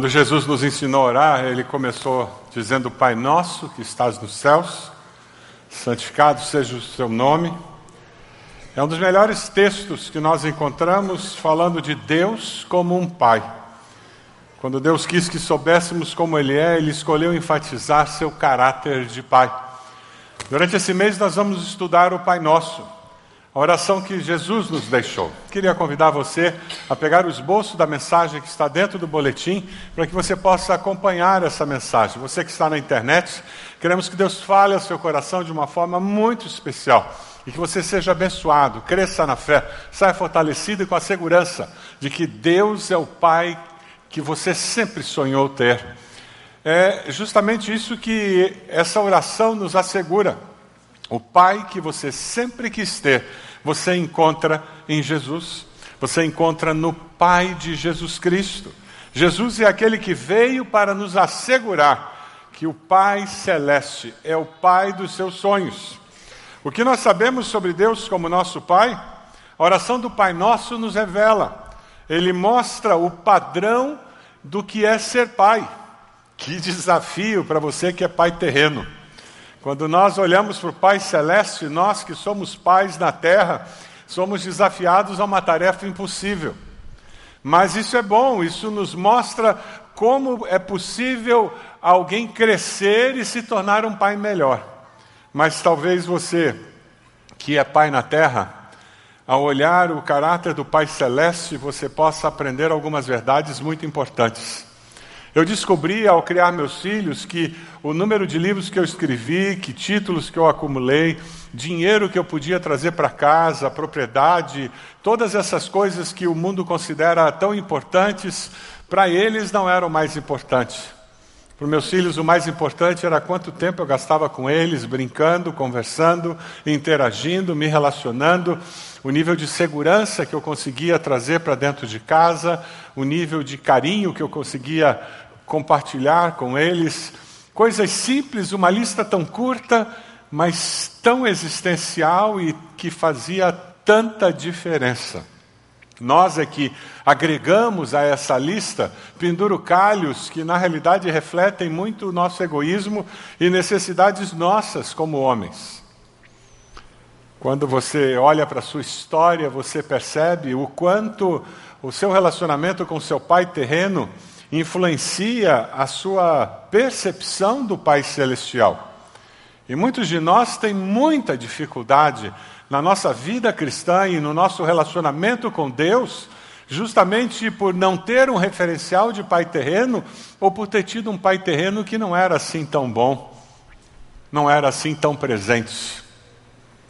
Quando Jesus nos ensinou a orar, ele começou dizendo: Pai nosso que estás nos céus, santificado seja o seu nome. É um dos melhores textos que nós encontramos falando de Deus como um pai. Quando Deus quis que soubéssemos como Ele é, Ele escolheu enfatizar seu caráter de pai. Durante esse mês, nós vamos estudar o Pai Nosso. A oração que Jesus nos deixou. Queria convidar você a pegar o esboço da mensagem que está dentro do boletim, para que você possa acompanhar essa mensagem. Você que está na internet, queremos que Deus fale ao seu coração de uma forma muito especial e que você seja abençoado, cresça na fé, saia fortalecido e com a segurança de que Deus é o Pai que você sempre sonhou ter. É justamente isso que essa oração nos assegura. O Pai que você sempre quis ter, você encontra em Jesus. Você encontra no Pai de Jesus Cristo. Jesus é aquele que veio para nos assegurar que o Pai Celeste é o Pai dos seus sonhos. O que nós sabemos sobre Deus como nosso Pai, a oração do Pai Nosso nos revela. Ele mostra o padrão do que é ser pai. Que desafio para você que é pai terreno. Quando nós olhamos para o Pai Celeste, nós que somos pais na terra, somos desafiados a uma tarefa impossível. Mas isso é bom, isso nos mostra como é possível alguém crescer e se tornar um pai melhor. Mas talvez você, que é pai na terra, ao olhar o caráter do Pai Celeste, você possa aprender algumas verdades muito importantes. Eu descobri ao criar meus filhos que o número de livros que eu escrevi, que títulos que eu acumulei, dinheiro que eu podia trazer para casa, propriedade, todas essas coisas que o mundo considera tão importantes, para eles não eram mais importantes. Para meus filhos, o mais importante era quanto tempo eu gastava com eles, brincando, conversando, interagindo, me relacionando, o nível de segurança que eu conseguia trazer para dentro de casa, o nível de carinho que eu conseguia compartilhar com eles. Coisas simples, uma lista tão curta, mas tão existencial e que fazia tanta diferença. Nós é que agregamos a essa lista pendurocalhos que, na realidade, refletem muito o nosso egoísmo e necessidades nossas como homens. Quando você olha para a sua história, você percebe o quanto o seu relacionamento com seu pai terreno influencia a sua percepção do Pai Celestial. E muitos de nós têm muita dificuldade na nossa vida cristã e no nosso relacionamento com Deus, justamente por não ter um referencial de pai terreno ou por ter tido um pai terreno que não era assim tão bom, não era assim tão presente.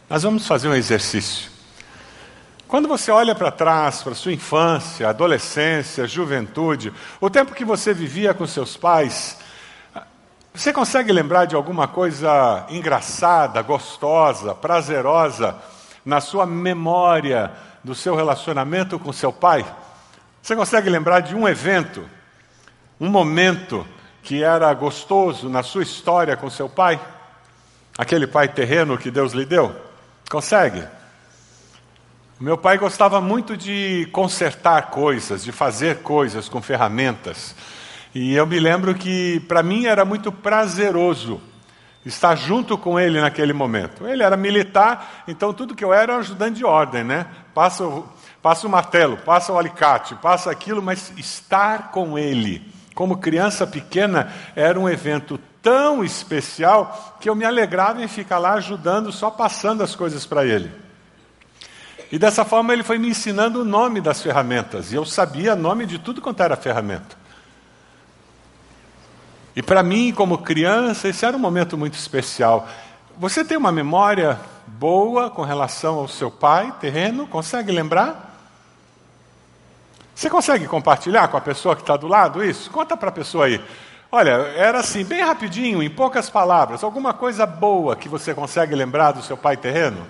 Nós vamos fazer um exercício. Quando você olha para trás, para sua infância, adolescência, juventude, o tempo que você vivia com seus pais, você consegue lembrar de alguma coisa engraçada, gostosa, prazerosa na sua memória do seu relacionamento com seu pai? Você consegue lembrar de um evento, um momento que era gostoso na sua história com seu pai? Aquele pai terreno que Deus lhe deu? Consegue? Meu pai gostava muito de consertar coisas, de fazer coisas com ferramentas. E eu me lembro que para mim era muito prazeroso estar junto com ele naquele momento. Ele era militar, então tudo que eu era era um ajudante de ordem, né? Passa o, passa o martelo, passa o alicate, passa aquilo, mas estar com ele, como criança pequena, era um evento tão especial que eu me alegrava em ficar lá ajudando, só passando as coisas para ele. E dessa forma ele foi me ensinando o nome das ferramentas. E eu sabia o nome de tudo quanto era ferramenta. E para mim, como criança, esse era um momento muito especial. Você tem uma memória boa com relação ao seu pai terreno? Consegue lembrar? Você consegue compartilhar com a pessoa que está do lado isso? Conta para a pessoa aí. Olha, era assim, bem rapidinho, em poucas palavras, alguma coisa boa que você consegue lembrar do seu pai terreno?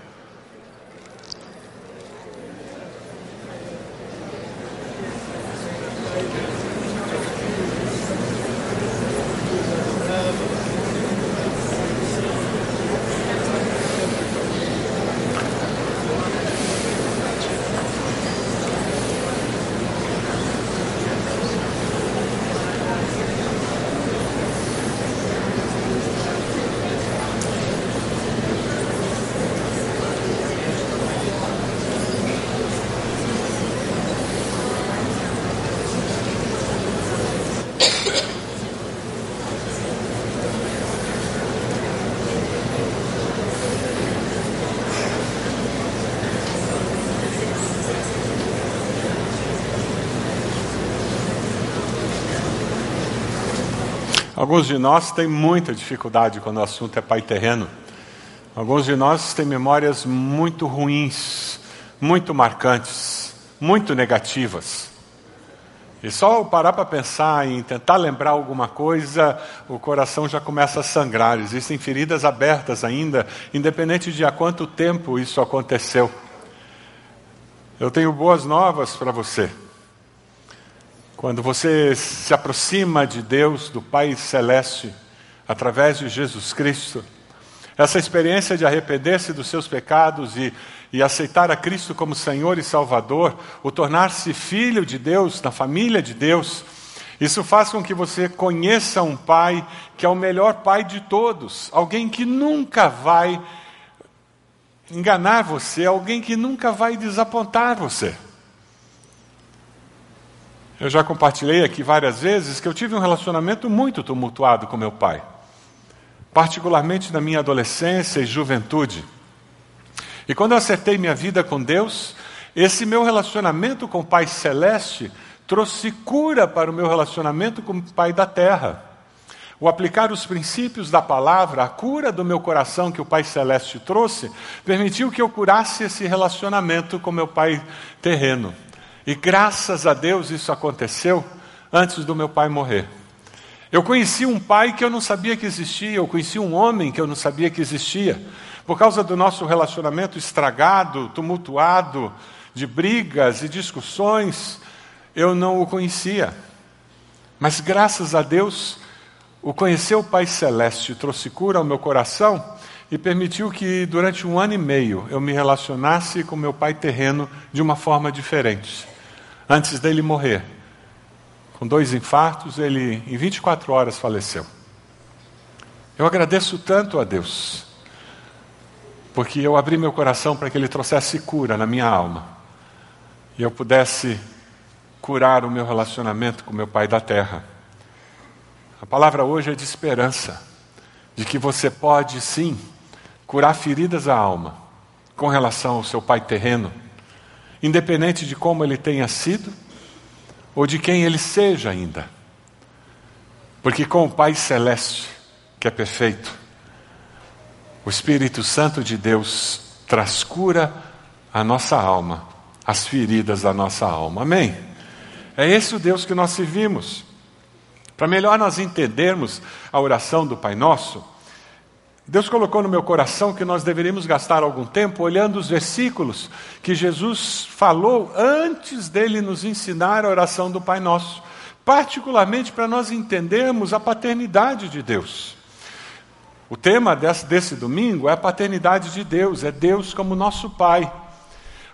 Alguns de nós têm muita dificuldade quando o assunto é pai terreno. Alguns de nós têm memórias muito ruins, muito marcantes, muito negativas. E só parar para pensar em tentar lembrar alguma coisa, o coração já começa a sangrar. Existem feridas abertas ainda, independente de há quanto tempo isso aconteceu. Eu tenho boas novas para você. Quando você se aproxima de Deus, do Pai Celeste, através de Jesus Cristo, essa experiência de arrepender-se dos seus pecados e, e aceitar a Cristo como Senhor e Salvador, o tornar-se filho de Deus, na família de Deus, isso faz com que você conheça um Pai que é o melhor Pai de todos, alguém que nunca vai enganar você, alguém que nunca vai desapontar você. Eu já compartilhei aqui várias vezes que eu tive um relacionamento muito tumultuado com meu pai, particularmente na minha adolescência e juventude. E quando eu acertei minha vida com Deus, esse meu relacionamento com o Pai Celeste trouxe cura para o meu relacionamento com o Pai da Terra. O aplicar os princípios da palavra, a cura do meu coração que o Pai Celeste trouxe, permitiu que eu curasse esse relacionamento com meu Pai terreno. E graças a Deus isso aconteceu antes do meu pai morrer. Eu conheci um pai que eu não sabia que existia, eu conheci um homem que eu não sabia que existia. Por causa do nosso relacionamento estragado, tumultuado, de brigas e discussões, eu não o conhecia. Mas graças a Deus, o conhecer o Pai Celeste trouxe cura ao meu coração e permitiu que durante um ano e meio eu me relacionasse com meu pai terreno de uma forma diferente antes dele morrer. Com dois infartos, ele em 24 horas faleceu. Eu agradeço tanto a Deus, porque eu abri meu coração para que Ele trouxesse cura na minha alma e eu pudesse curar o meu relacionamento com meu Pai da terra. A palavra hoje é de esperança, de que você pode sim curar feridas à alma com relação ao seu Pai terreno independente de como ele tenha sido ou de quem ele seja ainda. Porque com o Pai Celeste, que é perfeito, o Espírito Santo de Deus traz cura à nossa alma, às feridas da nossa alma. Amém? É esse o Deus que nós servimos. Para melhor nós entendermos a oração do Pai Nosso, Deus colocou no meu coração que nós deveríamos gastar algum tempo olhando os versículos que Jesus falou antes dele nos ensinar a oração do Pai Nosso, particularmente para nós entendermos a paternidade de Deus. O tema desse, desse domingo é a paternidade de Deus, é Deus como nosso Pai.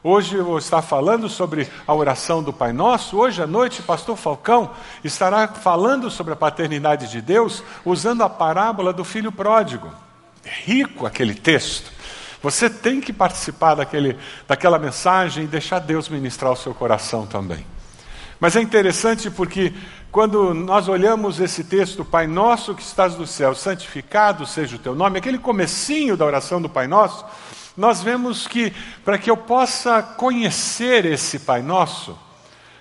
Hoje eu vou estar falando sobre a oração do Pai Nosso. Hoje à noite, pastor Falcão estará falando sobre a paternidade de Deus usando a parábola do filho pródigo rico aquele texto. Você tem que participar daquele, daquela mensagem e deixar Deus ministrar o seu coração também. Mas é interessante porque quando nós olhamos esse texto, Pai Nosso que estás no céu, santificado seja o teu nome, aquele comecinho da oração do Pai Nosso, nós vemos que para que eu possa conhecer esse Pai Nosso,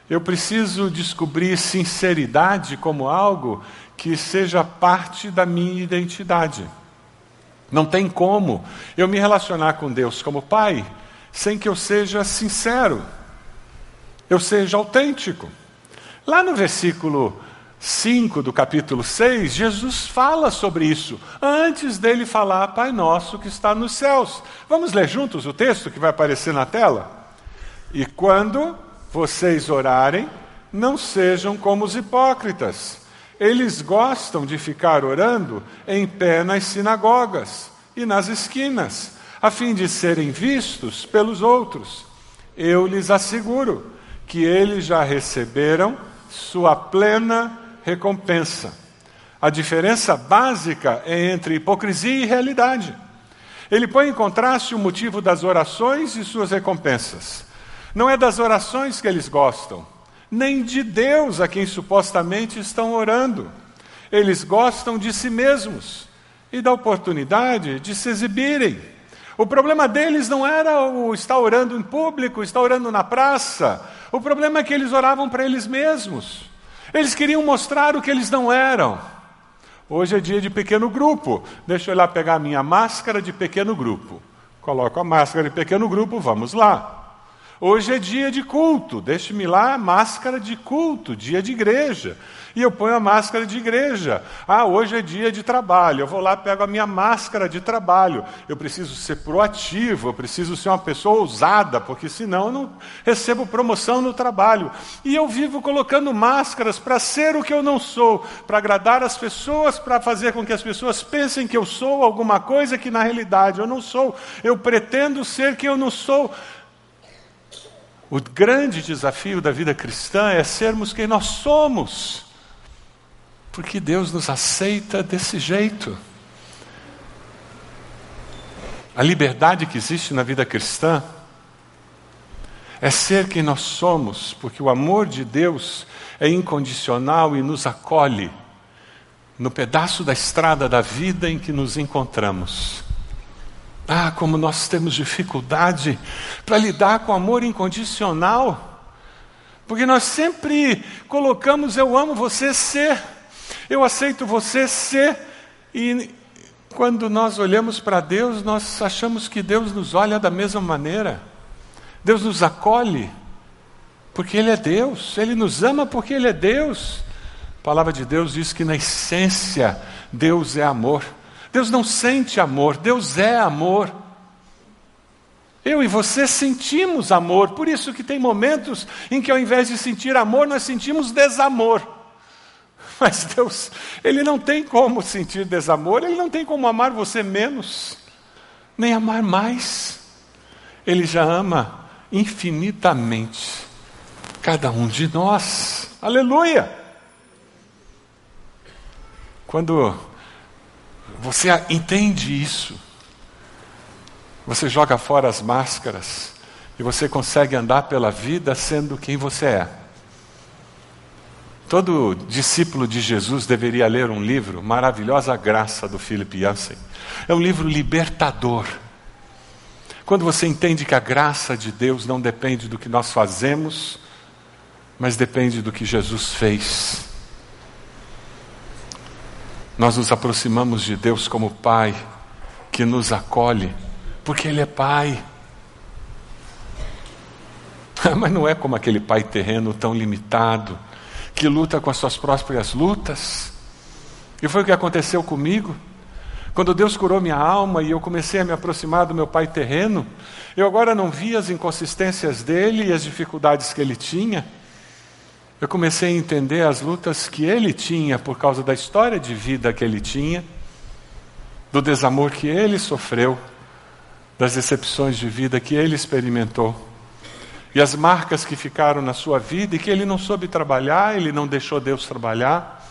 eu preciso descobrir sinceridade como algo que seja parte da minha identidade. Não tem como eu me relacionar com Deus como Pai sem que eu seja sincero, eu seja autêntico. Lá no versículo 5 do capítulo 6, Jesus fala sobre isso, antes dele falar, Pai nosso que está nos céus. Vamos ler juntos o texto que vai aparecer na tela? E quando vocês orarem, não sejam como os hipócritas eles gostam de ficar orando em pé nas sinagogas e nas esquinas, a fim de serem vistos pelos outros. Eu lhes asseguro que eles já receberam sua plena recompensa. A diferença básica é entre hipocrisia e realidade. Ele põe em contraste o motivo das orações e suas recompensas. Não é das orações que eles gostam, nem de Deus a quem supostamente estão orando. Eles gostam de si mesmos e da oportunidade de se exibirem. O problema deles não era o estar orando em público, estar orando na praça. O problema é que eles oravam para eles mesmos. Eles queriam mostrar o que eles não eram. Hoje é dia de pequeno grupo. Deixa eu ir lá pegar a minha máscara de pequeno grupo. Coloco a máscara de pequeno grupo, vamos lá. Hoje é dia de culto, deixe-me lá máscara de culto, dia de igreja. E eu ponho a máscara de igreja. Ah, hoje é dia de trabalho. Eu vou lá, pego a minha máscara de trabalho. Eu preciso ser proativo, eu preciso ser uma pessoa ousada, porque senão eu não recebo promoção no trabalho. E eu vivo colocando máscaras para ser o que eu não sou, para agradar as pessoas, para fazer com que as pessoas pensem que eu sou alguma coisa que na realidade eu não sou. Eu pretendo ser quem eu não sou. O grande desafio da vida cristã é sermos quem nós somos, porque Deus nos aceita desse jeito. A liberdade que existe na vida cristã é ser quem nós somos, porque o amor de Deus é incondicional e nos acolhe no pedaço da estrada da vida em que nos encontramos. Ah, como nós temos dificuldade para lidar com amor incondicional. Porque nós sempre colocamos eu amo você ser, eu aceito você ser, e quando nós olhamos para Deus, nós achamos que Deus nos olha da mesma maneira. Deus nos acolhe, porque Ele é Deus, Ele nos ama porque Ele é Deus. A palavra de Deus diz que na essência Deus é amor. Deus não sente amor, Deus é amor. Eu e você sentimos amor, por isso que tem momentos em que ao invés de sentir amor, nós sentimos desamor. Mas Deus, Ele não tem como sentir desamor, Ele não tem como amar você menos, nem amar mais. Ele já ama infinitamente cada um de nós. Aleluia! Quando você entende isso. Você joga fora as máscaras e você consegue andar pela vida sendo quem você é. Todo discípulo de Jesus deveria ler um livro, Maravilhosa Graça, do Philip Yancey. É um livro libertador. Quando você entende que a graça de Deus não depende do que nós fazemos, mas depende do que Jesus fez. Nós nos aproximamos de Deus como Pai, que nos acolhe, porque Ele é Pai. Mas não é como aquele pai terreno tão limitado, que luta com as suas próprias lutas. E foi o que aconteceu comigo. Quando Deus curou minha alma e eu comecei a me aproximar do meu pai terreno, eu agora não via as inconsistências dele e as dificuldades que ele tinha. Eu comecei a entender as lutas que ele tinha por causa da história de vida que ele tinha, do desamor que ele sofreu, das decepções de vida que ele experimentou, e as marcas que ficaram na sua vida e que ele não soube trabalhar, ele não deixou Deus trabalhar.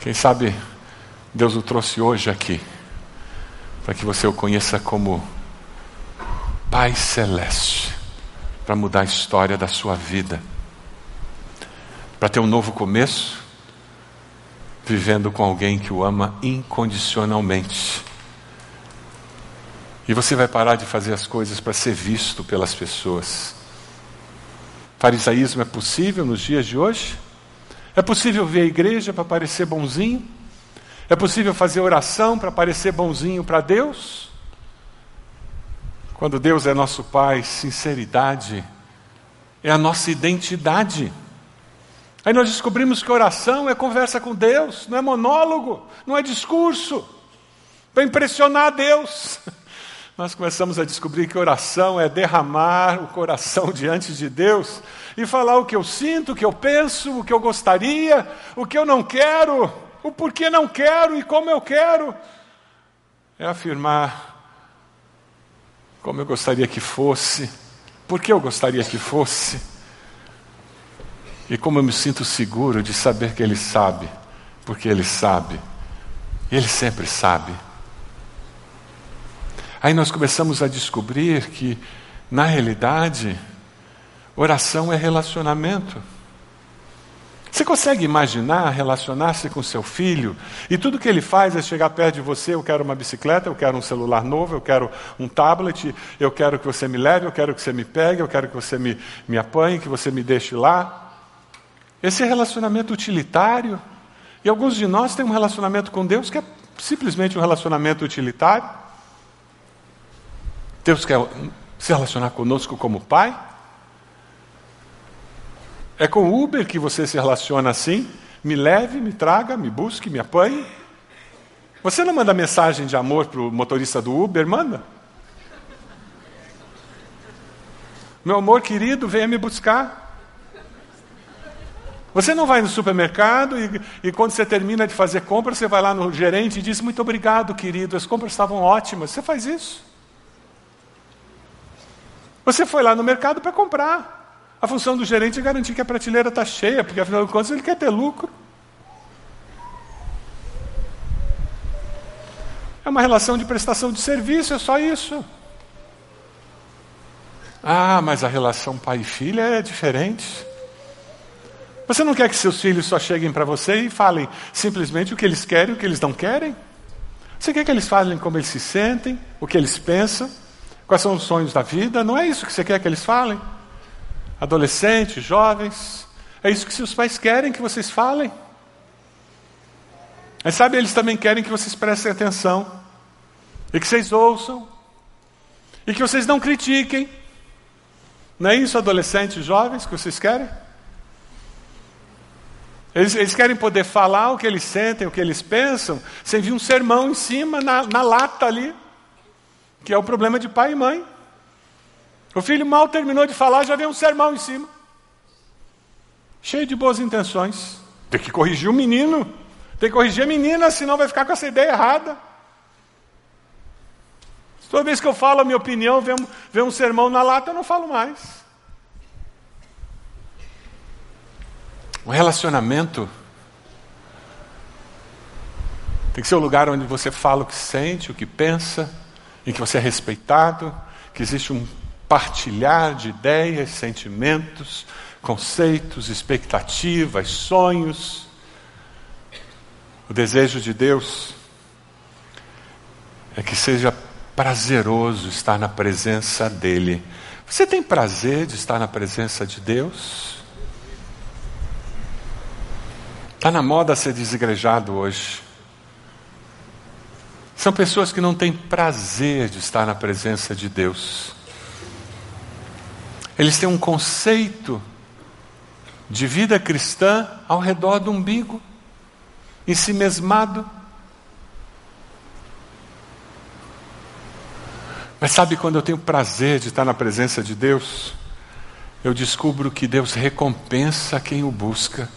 Quem sabe Deus o trouxe hoje aqui, para que você o conheça como Pai Celeste para mudar a história da sua vida, para ter um novo começo, vivendo com alguém que o ama incondicionalmente. E você vai parar de fazer as coisas para ser visto pelas pessoas. Farisaísmo é possível nos dias de hoje? É possível ver a igreja para parecer bonzinho? É possível fazer oração para parecer bonzinho para Deus? Quando Deus é nosso Pai, sinceridade é a nossa identidade. Aí nós descobrimos que oração é conversa com Deus, não é monólogo, não é discurso, para impressionar Deus. Nós começamos a descobrir que oração é derramar o coração diante de Deus e falar o que eu sinto, o que eu penso, o que eu gostaria, o que eu não quero, o porquê não quero e como eu quero. É afirmar como eu gostaria que fosse, porque eu gostaria que fosse, e como eu me sinto seguro de saber que Ele sabe, porque Ele sabe, Ele sempre sabe. Aí nós começamos a descobrir que, na realidade, oração é relacionamento. Você consegue imaginar relacionar-se com seu filho e tudo que ele faz é chegar perto de você, eu quero uma bicicleta, eu quero um celular novo, eu quero um tablet, eu quero que você me leve, eu quero que você me pegue, eu quero que você me, me apanhe, que você me deixe lá. Esse é relacionamento utilitário. E alguns de nós têm um relacionamento com Deus que é simplesmente um relacionamento utilitário. Deus quer se relacionar conosco como pai. É com o Uber que você se relaciona assim? Me leve, me traga, me busque, me apanhe. Você não manda mensagem de amor para o motorista do Uber? Manda. Meu amor querido, venha me buscar. Você não vai no supermercado e, e, quando você termina de fazer compra, você vai lá no gerente e diz: Muito obrigado, querido, as compras estavam ótimas. Você faz isso. Você foi lá no mercado para comprar. A função do gerente é garantir que a prateleira está cheia, porque afinal de contas ele quer ter lucro. É uma relação de prestação de serviço, é só isso. Ah, mas a relação pai e filha é diferente. Você não quer que seus filhos só cheguem para você e falem simplesmente o que eles querem e o que eles não querem? Você quer que eles falem como eles se sentem, o que eles pensam, quais são os sonhos da vida? Não é isso que você quer que eles falem? Adolescentes, jovens. É isso que seus pais querem que vocês falem. Mas sabe, eles também querem que vocês prestem atenção, e que vocês ouçam, e que vocês não critiquem. Não é isso, adolescentes, jovens, que vocês querem? Eles, eles, querem poder falar o que eles sentem, o que eles pensam, sem vir um sermão em cima, na, na lata ali, que é o problema de pai e mãe. O filho mal terminou de falar, já vem um sermão em cima. Cheio de boas intenções. Tem que corrigir o menino. Tem que corrigir a menina, senão vai ficar com essa ideia errada. Toda vez que eu falo a minha opinião, vem um, vem um sermão na lata, eu não falo mais. O relacionamento tem que ser o lugar onde você fala o que sente, o que pensa, em que você é respeitado, que existe um partilhar de ideias, sentimentos, conceitos, expectativas, sonhos. O desejo de Deus é que seja prazeroso estar na presença dEle. Você tem prazer de estar na presença de Deus? Está na moda ser desigrejado hoje. São pessoas que não têm prazer de estar na presença de Deus. Eles têm um conceito de vida cristã ao redor do umbigo, em si mesmado. Mas sabe quando eu tenho prazer de estar na presença de Deus? Eu descubro que Deus recompensa quem o busca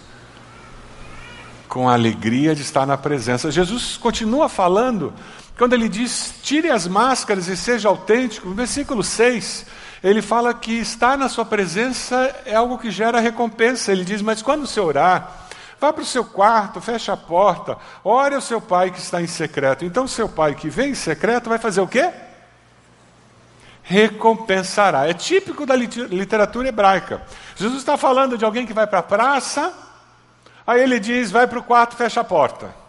com a alegria de estar na presença. Jesus continua falando, quando ele diz: tire as máscaras e seja autêntico, versículo 6, ele fala que estar na sua presença é algo que gera recompensa. Ele diz: Mas quando você orar, vá para o seu quarto, feche a porta, ore ao seu pai que está em secreto. Então, seu pai que vem em secreto vai fazer o quê? Recompensará. É típico da literatura hebraica. Jesus está falando de alguém que vai para a praça, aí ele diz: vai para o quarto, fecha a porta.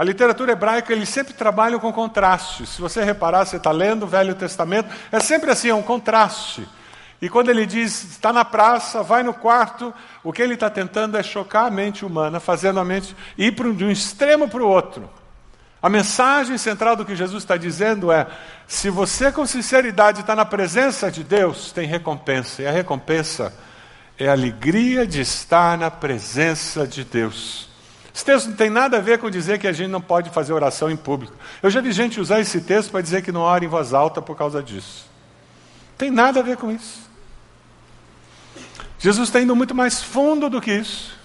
A literatura hebraica, eles sempre trabalham com contrastes. Se você reparar, você está lendo o Velho Testamento, é sempre assim, é um contraste. E quando ele diz, está na praça, vai no quarto, o que ele está tentando é chocar a mente humana, fazendo a mente ir de um extremo para o outro. A mensagem central do que Jesus está dizendo é: se você com sinceridade está na presença de Deus, tem recompensa. E a recompensa é a alegria de estar na presença de Deus. Esse texto não tem nada a ver com dizer que a gente não pode fazer oração em público. Eu já vi gente usar esse texto para dizer que não ora em voz alta por causa disso. Tem nada a ver com isso. Jesus está indo muito mais fundo do que isso.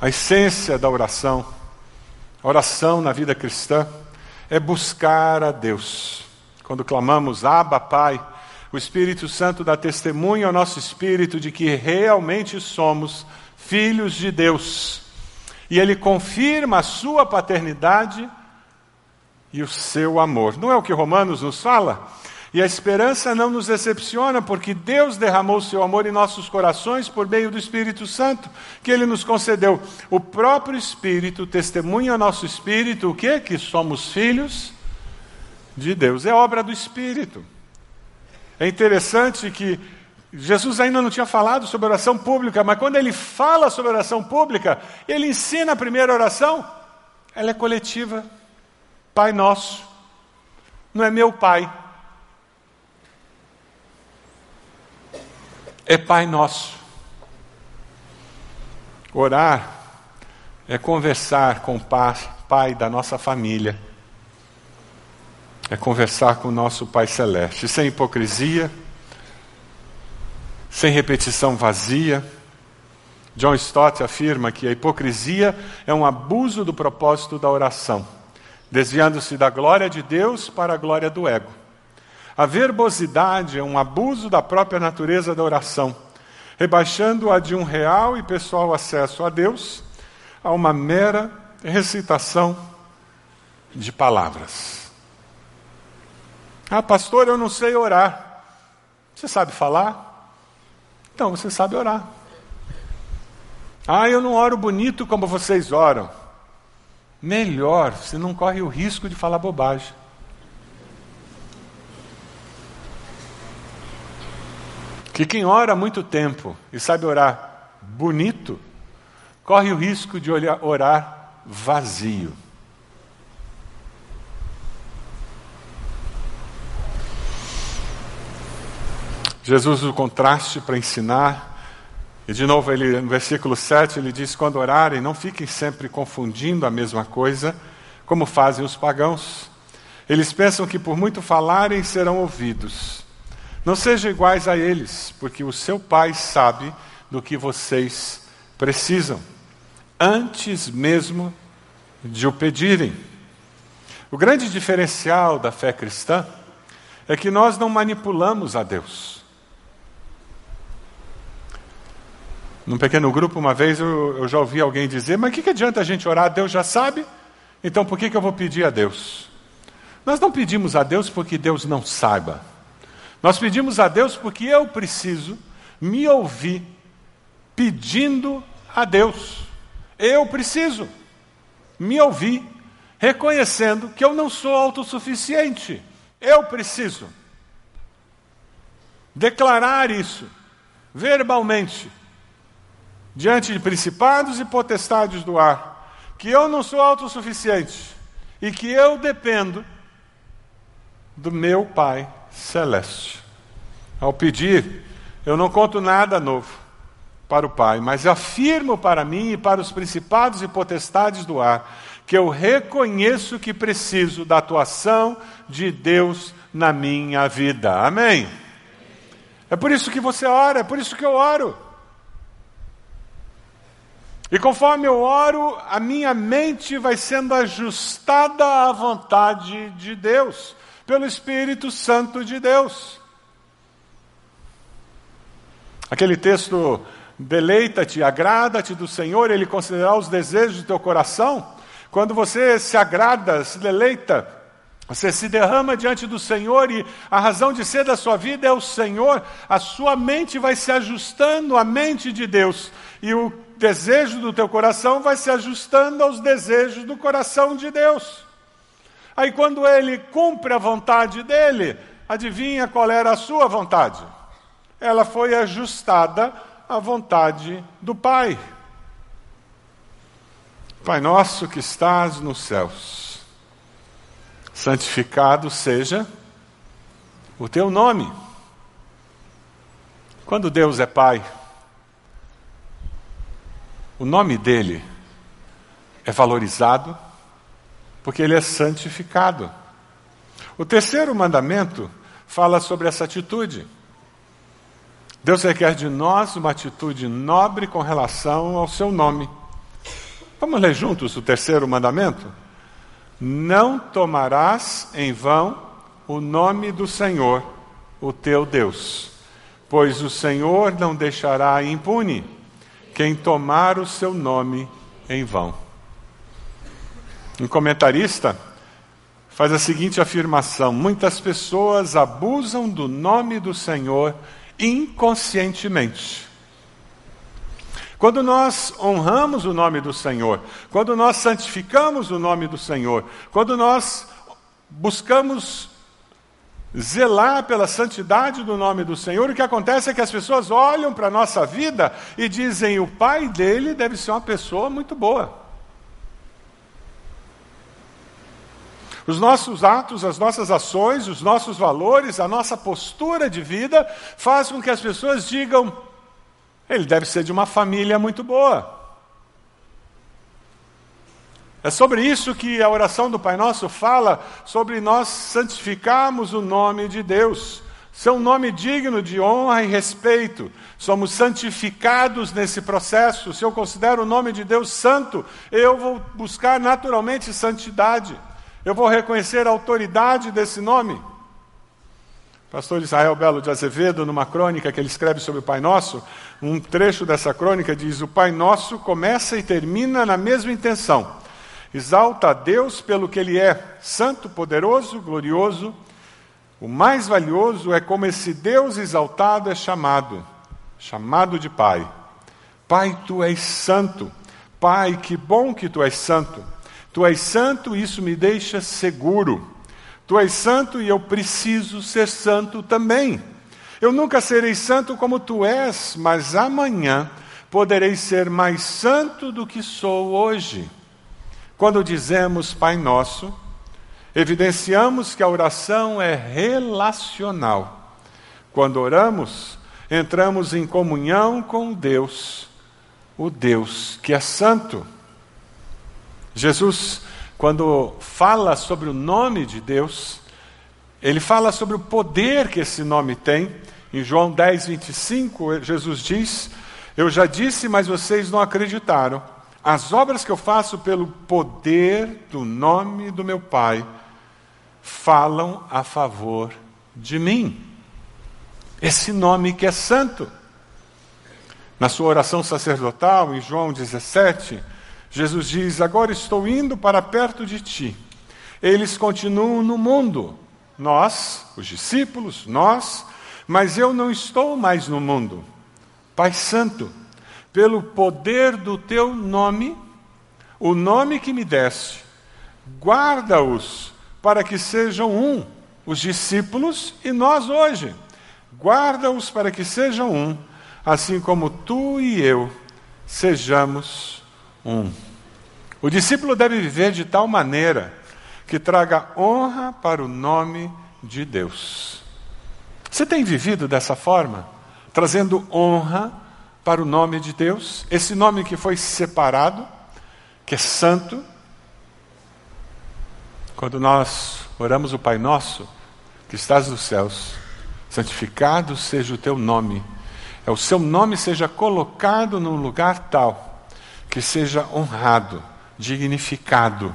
A essência da oração, a oração na vida cristã, é buscar a Deus. Quando clamamos, Abba, Pai, o Espírito Santo dá testemunho ao nosso espírito de que realmente somos filhos de Deus. E ele confirma a sua paternidade e o seu amor. Não é o que Romanos nos fala? E a esperança não nos decepciona, porque Deus derramou seu amor em nossos corações por meio do Espírito Santo, que Ele nos concedeu. O próprio Espírito testemunha nosso Espírito o quê? Que somos filhos de Deus. É obra do Espírito. É interessante que Jesus ainda não tinha falado sobre oração pública, mas quando ele fala sobre oração pública, ele ensina a primeira oração, ela é coletiva. Pai nosso. Não é meu pai. É Pai nosso. Orar é conversar com o pai, pai da nossa família. É conversar com o nosso Pai Celeste, sem hipocrisia sem repetição vazia. John Stott afirma que a hipocrisia é um abuso do propósito da oração, desviando-se da glória de Deus para a glória do ego. A verbosidade é um abuso da própria natureza da oração, rebaixando-a de um real e pessoal acesso a Deus a uma mera recitação de palavras. Ah, pastor, eu não sei orar. Você sabe falar? Então você sabe orar. Ah, eu não oro bonito como vocês oram. Melhor, você não corre o risco de falar bobagem. Que quem ora muito tempo e sabe orar bonito, corre o risco de orar vazio. Jesus o contraste para ensinar. E de novo, ele, no versículo 7, ele diz: Quando orarem, não fiquem sempre confundindo a mesma coisa, como fazem os pagãos. Eles pensam que por muito falarem serão ouvidos. Não sejam iguais a eles, porque o seu Pai sabe do que vocês precisam, antes mesmo de o pedirem. O grande diferencial da fé cristã é que nós não manipulamos a Deus. Num pequeno grupo, uma vez, eu, eu já ouvi alguém dizer: Mas o que, que adianta a gente orar? Deus já sabe, então por que, que eu vou pedir a Deus? Nós não pedimos a Deus porque Deus não saiba. Nós pedimos a Deus porque eu preciso me ouvir pedindo a Deus. Eu preciso me ouvir reconhecendo que eu não sou autossuficiente. Eu preciso declarar isso verbalmente diante de principados e potestades do ar, que eu não sou autossuficiente e que eu dependo do meu Pai Celeste. Ao pedir, eu não conto nada novo para o Pai, mas afirmo para mim e para os principados e potestades do ar que eu reconheço que preciso da atuação de Deus na minha vida. Amém? É por isso que você ora, é por isso que eu oro. E conforme eu oro, a minha mente vai sendo ajustada à vontade de Deus, pelo Espírito Santo de Deus. Aquele texto, deleita-te, agrada-te do Senhor, Ele considerará os desejos do teu coração. Quando você se agrada, se deleita, você se derrama diante do Senhor e a razão de ser da sua vida é o Senhor, a sua mente vai se ajustando à mente de Deus. E o desejo do teu coração vai se ajustando aos desejos do coração de Deus. Aí, quando ele cumpre a vontade dele, adivinha qual era a sua vontade? Ela foi ajustada à vontade do Pai. Pai nosso que estás nos céus, santificado seja o teu nome. Quando Deus é Pai, o nome dele é valorizado porque ele é santificado. O terceiro mandamento fala sobre essa atitude. Deus requer de nós uma atitude nobre com relação ao seu nome. Vamos ler juntos o terceiro mandamento? Não tomarás em vão o nome do Senhor, o teu Deus, pois o Senhor não deixará impune quem tomar o seu nome em vão. Um comentarista faz a seguinte afirmação: Muitas pessoas abusam do nome do Senhor inconscientemente. Quando nós honramos o nome do Senhor, quando nós santificamos o nome do Senhor, quando nós buscamos zelar pela santidade do nome do Senhor, o que acontece é que as pessoas olham para a nossa vida e dizem: o pai dele deve ser uma pessoa muito boa. Os nossos atos, as nossas ações, os nossos valores, a nossa postura de vida faz com que as pessoas digam: ele deve ser de uma família muito boa. É sobre isso que a oração do Pai Nosso fala, sobre nós santificarmos o nome de Deus. Um nome digno de honra e respeito. Somos santificados nesse processo. Se eu considero o nome de Deus santo, eu vou buscar naturalmente santidade. Eu vou reconhecer a autoridade desse nome. Pastor Israel Belo de Azevedo, numa crônica que ele escreve sobre o Pai Nosso, um trecho dessa crônica diz: O Pai Nosso começa e termina na mesma intenção Exalta a Deus pelo que Ele é, santo, poderoso, glorioso. O mais valioso é como esse Deus exaltado é chamado, chamado de Pai. Pai, tu és santo. Pai, que bom que tu és santo. Tu és santo e isso me deixa seguro. Tu és santo e eu preciso ser santo também. Eu nunca serei santo como tu és, mas amanhã poderei ser mais santo do que sou hoje. Quando dizemos Pai Nosso, evidenciamos que a oração é relacional. Quando oramos, entramos em comunhão com Deus, o Deus que é santo. Jesus, quando fala sobre o nome de Deus, ele fala sobre o poder que esse nome tem. Em João 10, 25, Jesus diz: Eu já disse, mas vocês não acreditaram. As obras que eu faço pelo poder do nome do meu Pai falam a favor de mim. Esse nome que é santo. Na sua oração sacerdotal, em João 17, Jesus diz: Agora estou indo para perto de ti. Eles continuam no mundo, nós, os discípulos, nós, mas eu não estou mais no mundo. Pai Santo, pelo poder do teu nome, o nome que me deste, guarda-os para que sejam um, os discípulos e nós hoje. Guarda-os para que sejam um, assim como tu e eu sejamos um. O discípulo deve viver de tal maneira que traga honra para o nome de Deus. Você tem vivido dessa forma? Trazendo honra para o nome de Deus, esse nome que foi separado, que é santo. Quando nós oramos o Pai Nosso, que estás nos céus, santificado seja o teu nome. É o seu nome seja colocado num lugar tal que seja honrado, dignificado,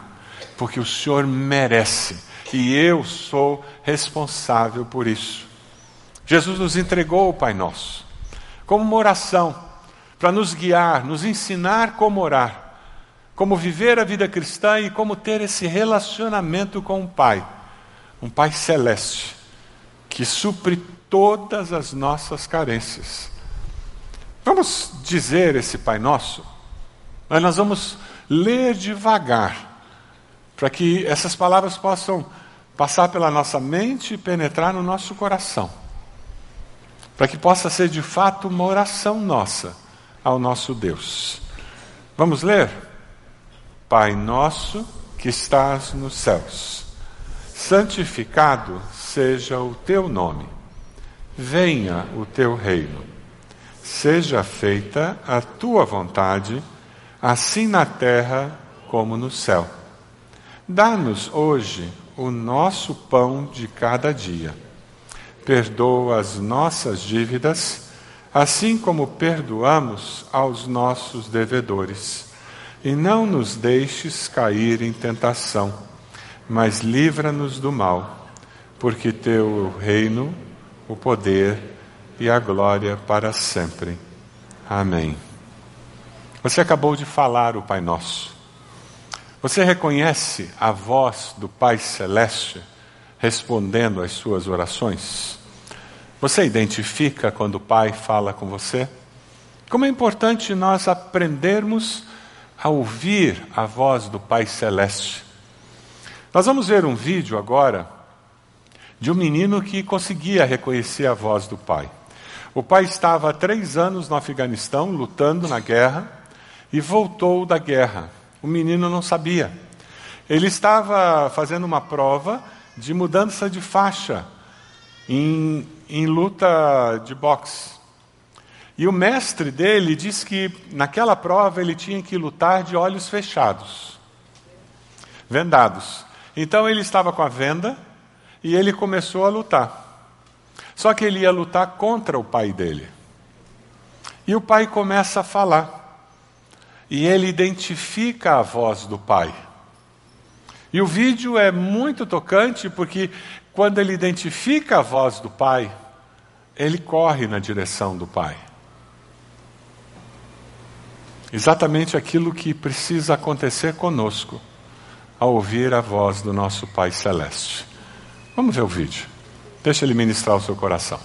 porque o Senhor merece e eu sou responsável por isso. Jesus nos entregou o Pai Nosso como uma oração, para nos guiar, nos ensinar como orar, como viver a vida cristã e como ter esse relacionamento com o Pai, um Pai celeste, que supre todas as nossas carências. Vamos dizer esse Pai Nosso, mas nós vamos ler devagar, para que essas palavras possam passar pela nossa mente e penetrar no nosso coração para que possa ser de fato uma oração nossa ao nosso Deus. Vamos ler? Pai nosso que estás nos céus, santificado seja o teu nome, venha o teu reino, seja feita a tua vontade, assim na terra como no céu. Dá-nos hoje o nosso pão de cada dia perdoa as nossas dívidas, assim como perdoamos aos nossos devedores. E não nos deixes cair em tentação, mas livra-nos do mal, porque teu reino, o poder e a glória para sempre. Amém. Você acabou de falar o Pai Nosso. Você reconhece a voz do Pai Celeste respondendo às suas orações? Você identifica quando o Pai fala com você? Como é importante nós aprendermos a ouvir a voz do Pai Celeste. Nós vamos ver um vídeo agora de um menino que conseguia reconhecer a voz do pai. O pai estava há três anos no Afeganistão, lutando na guerra, e voltou da guerra. O menino não sabia. Ele estava fazendo uma prova de mudança de faixa em, em luta de boxe. E o mestre dele disse que naquela prova ele tinha que lutar de olhos fechados, vendados. Então ele estava com a venda e ele começou a lutar. Só que ele ia lutar contra o pai dele. E o pai começa a falar. E ele identifica a voz do pai. E o vídeo é muito tocante porque quando ele identifica a voz do pai, ele corre na direção do pai. Exatamente aquilo que precisa acontecer conosco ao ouvir a voz do nosso Pai Celeste. Vamos ver o vídeo. Deixa ele ministrar o seu coração.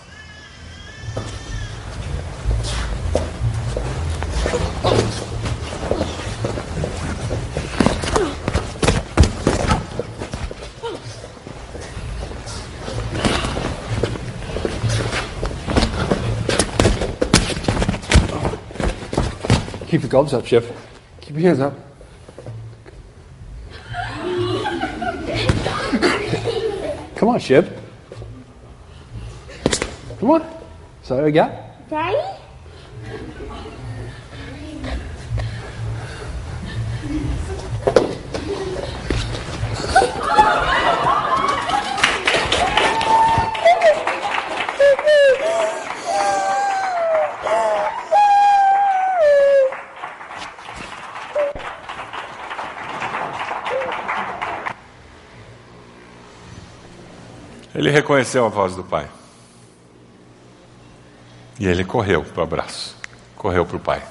Keep your gloves up, Chef. Keep your hands up. Come on, Shib. Come on. Is that what we got? Daddy? Ele reconheceu a voz do pai. E ele correu para o abraço, correu para o pai.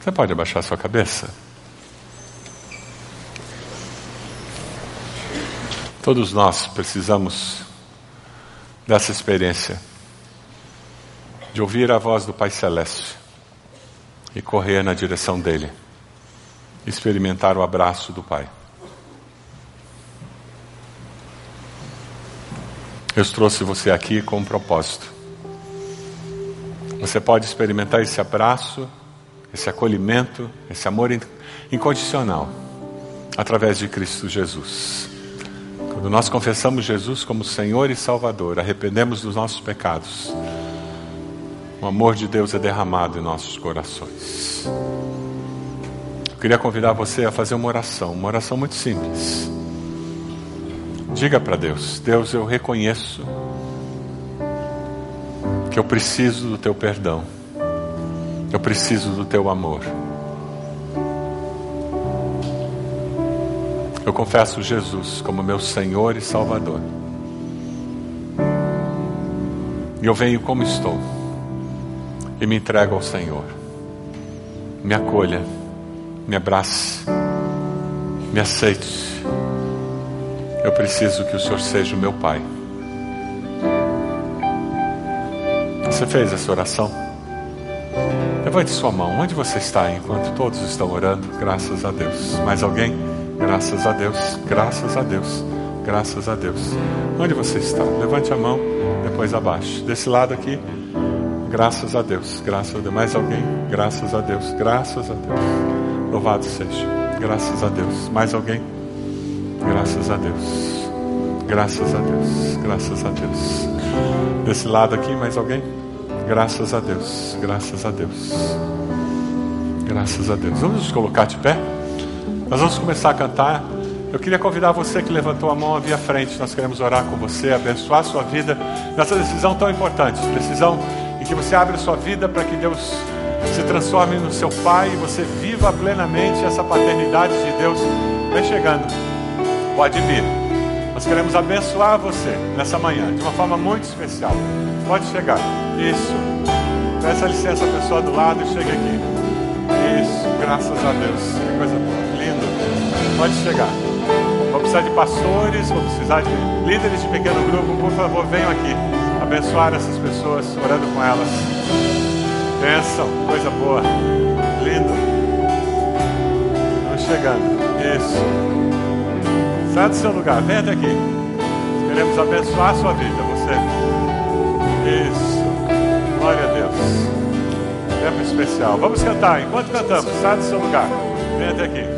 Você pode abaixar sua cabeça? Todos nós precisamos dessa experiência de ouvir a voz do Pai Celeste e correr na direção dele, experimentar o abraço do Pai. Eu trouxe você aqui com um propósito. Você pode experimentar esse abraço, esse acolhimento, esse amor incondicional através de Cristo Jesus. Quando nós confessamos Jesus como Senhor e Salvador, arrependemos dos nossos pecados, o amor de Deus é derramado em nossos corações. Eu queria convidar você a fazer uma oração, uma oração muito simples. Diga para Deus: Deus, eu reconheço que eu preciso do teu perdão, eu preciso do teu amor. Eu confesso Jesus como meu Senhor e Salvador. E eu venho como estou e me entrego ao Senhor. Me acolha, me abrace, me aceite eu preciso que o Senhor seja o meu Pai. Você fez essa oração? Levante sua mão. Onde você está enquanto todos estão orando? Graças a Deus. Mais alguém? Graças a Deus. Graças a Deus. Graças a Deus. Onde você está? Levante a mão, depois abaixo. Desse lado aqui. Graças a Deus. Graças a Deus. Mais alguém? Graças a Deus. Graças a Deus. Louvado seja. Graças a Deus. Mais alguém? Graças a Deus. Graças a Deus. Graças a Deus. Desse lado aqui, mais alguém? Graças a Deus. Graças a Deus. Graças a Deus. Vamos nos colocar de pé? Nós vamos começar a cantar. Eu queria convidar você que levantou a mão ali à frente. Nós queremos orar com você, abençoar a sua vida nessa decisão tão importante. Decisão em que você abre a sua vida para que Deus se transforme no seu Pai e você viva plenamente essa paternidade de Deus. Vem chegando. Pode vir. Nós queremos abençoar você nessa manhã de uma forma muito especial. Pode chegar. Isso. Peça licença à pessoa do lado e chegue aqui. Isso. Graças a Deus. Que coisa boa. Lindo. Pode chegar. Vou precisar de pastores, vou precisar de líderes de pequeno grupo. Por favor, venham aqui abençoar essas pessoas, orando com elas. Bênção, coisa boa. Lindo. Estamos chegando. Isso. Sai do seu lugar, venha até aqui. Queremos abençoar a sua vida, você. Isso. Glória a Deus. Tempo especial. Vamos cantar. Enquanto cantamos, sai do seu lugar. Venha até aqui.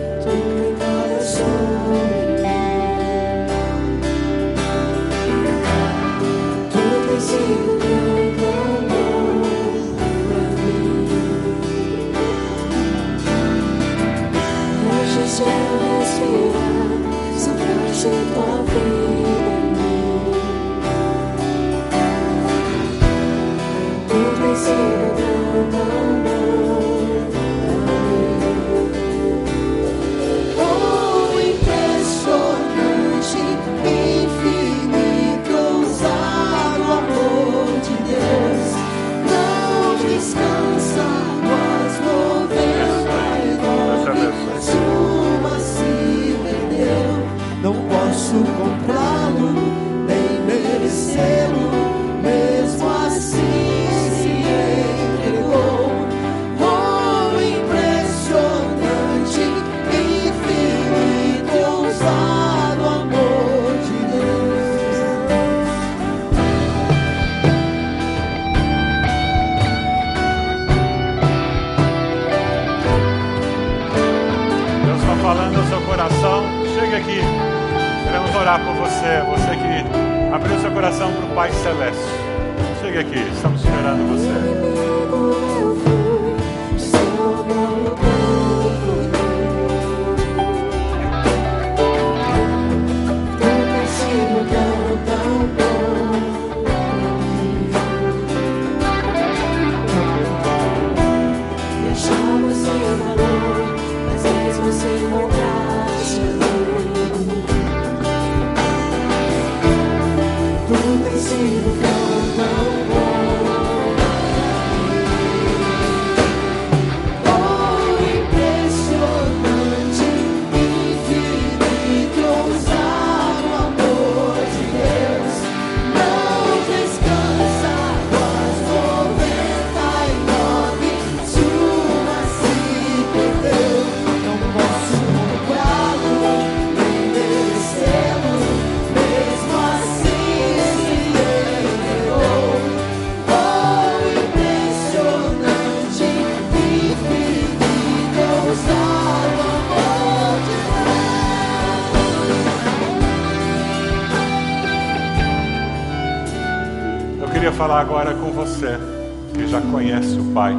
Pai.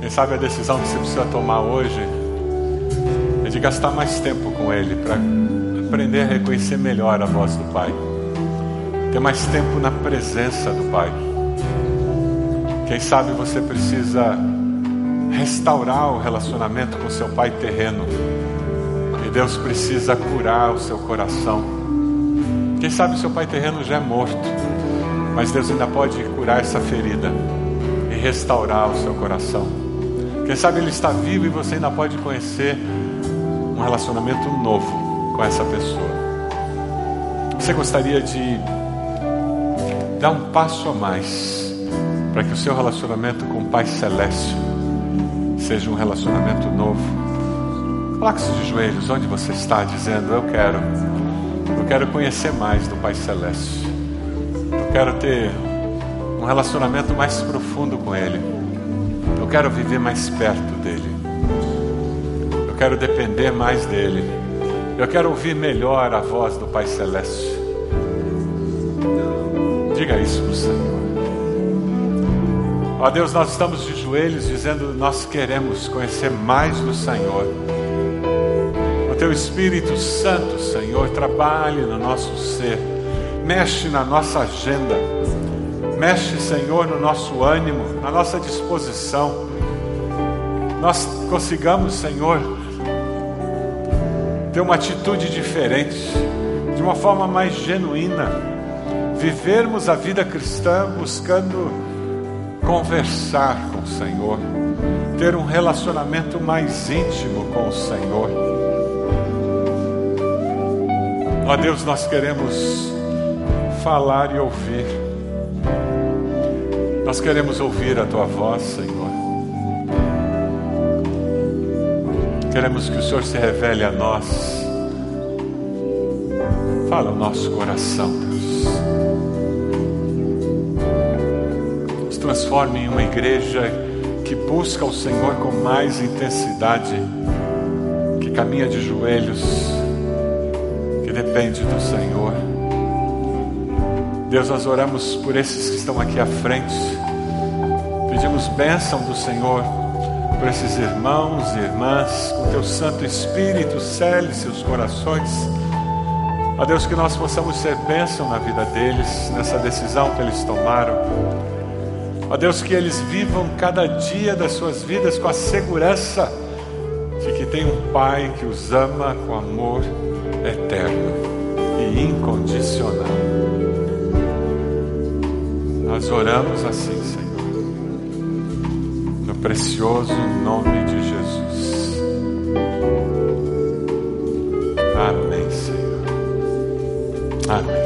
Quem sabe a decisão que você precisa tomar hoje é de gastar mais tempo com Ele para aprender a reconhecer melhor a voz do Pai. Ter mais tempo na presença do Pai. Quem sabe você precisa restaurar o relacionamento com seu Pai terreno. E Deus precisa curar o seu coração. Quem sabe seu pai terreno já é morto, mas Deus ainda pode curar essa ferida e restaurar o seu coração. Quem sabe ele está vivo e você ainda pode conhecer um relacionamento novo com essa pessoa. Você gostaria de dar um passo a mais para que o seu relacionamento com o Pai Celeste seja um relacionamento novo? Coloque-se de joelhos onde você está, dizendo: Eu quero. Eu quero conhecer mais do Pai Celeste. Eu quero ter um relacionamento mais profundo com Ele. Eu quero viver mais perto dele. Eu quero depender mais dele. Eu quero ouvir melhor a voz do Pai Celeste. Diga isso para o Senhor. Ó Deus, nós estamos de joelhos dizendo: Nós queremos conhecer mais do Senhor. O Teu Espírito Santo, Senhor, trabalhe no nosso ser, mexe na nossa agenda, mexe, Senhor, no nosso ânimo, na nossa disposição. Nós consigamos, Senhor, ter uma atitude diferente, de uma forma mais genuína, vivermos a vida cristã buscando conversar com o Senhor, ter um relacionamento mais íntimo com o Senhor. Ó Deus, nós queremos falar e ouvir. Nós queremos ouvir a tua voz, Senhor. Queremos que o Senhor se revele a nós. Fala o nosso coração, Deus. Nos transforme em uma igreja que busca o Senhor com mais intensidade, que caminha de joelhos, que depende do Senhor. Deus, nós oramos por esses que estão aqui à frente, pedimos bênção do Senhor por esses irmãos e irmãs, com teu Santo Espírito, cele seus corações. Ó Deus, que nós possamos ser bênção na vida deles, nessa decisão que eles tomaram. Ó Deus, que eles vivam cada dia das suas vidas com a segurança de que tem um Pai que os ama com amor eterno e incondicional. Nós oramos assim, Senhor, precioso nome de Jesus. Amém, Senhor. Amém.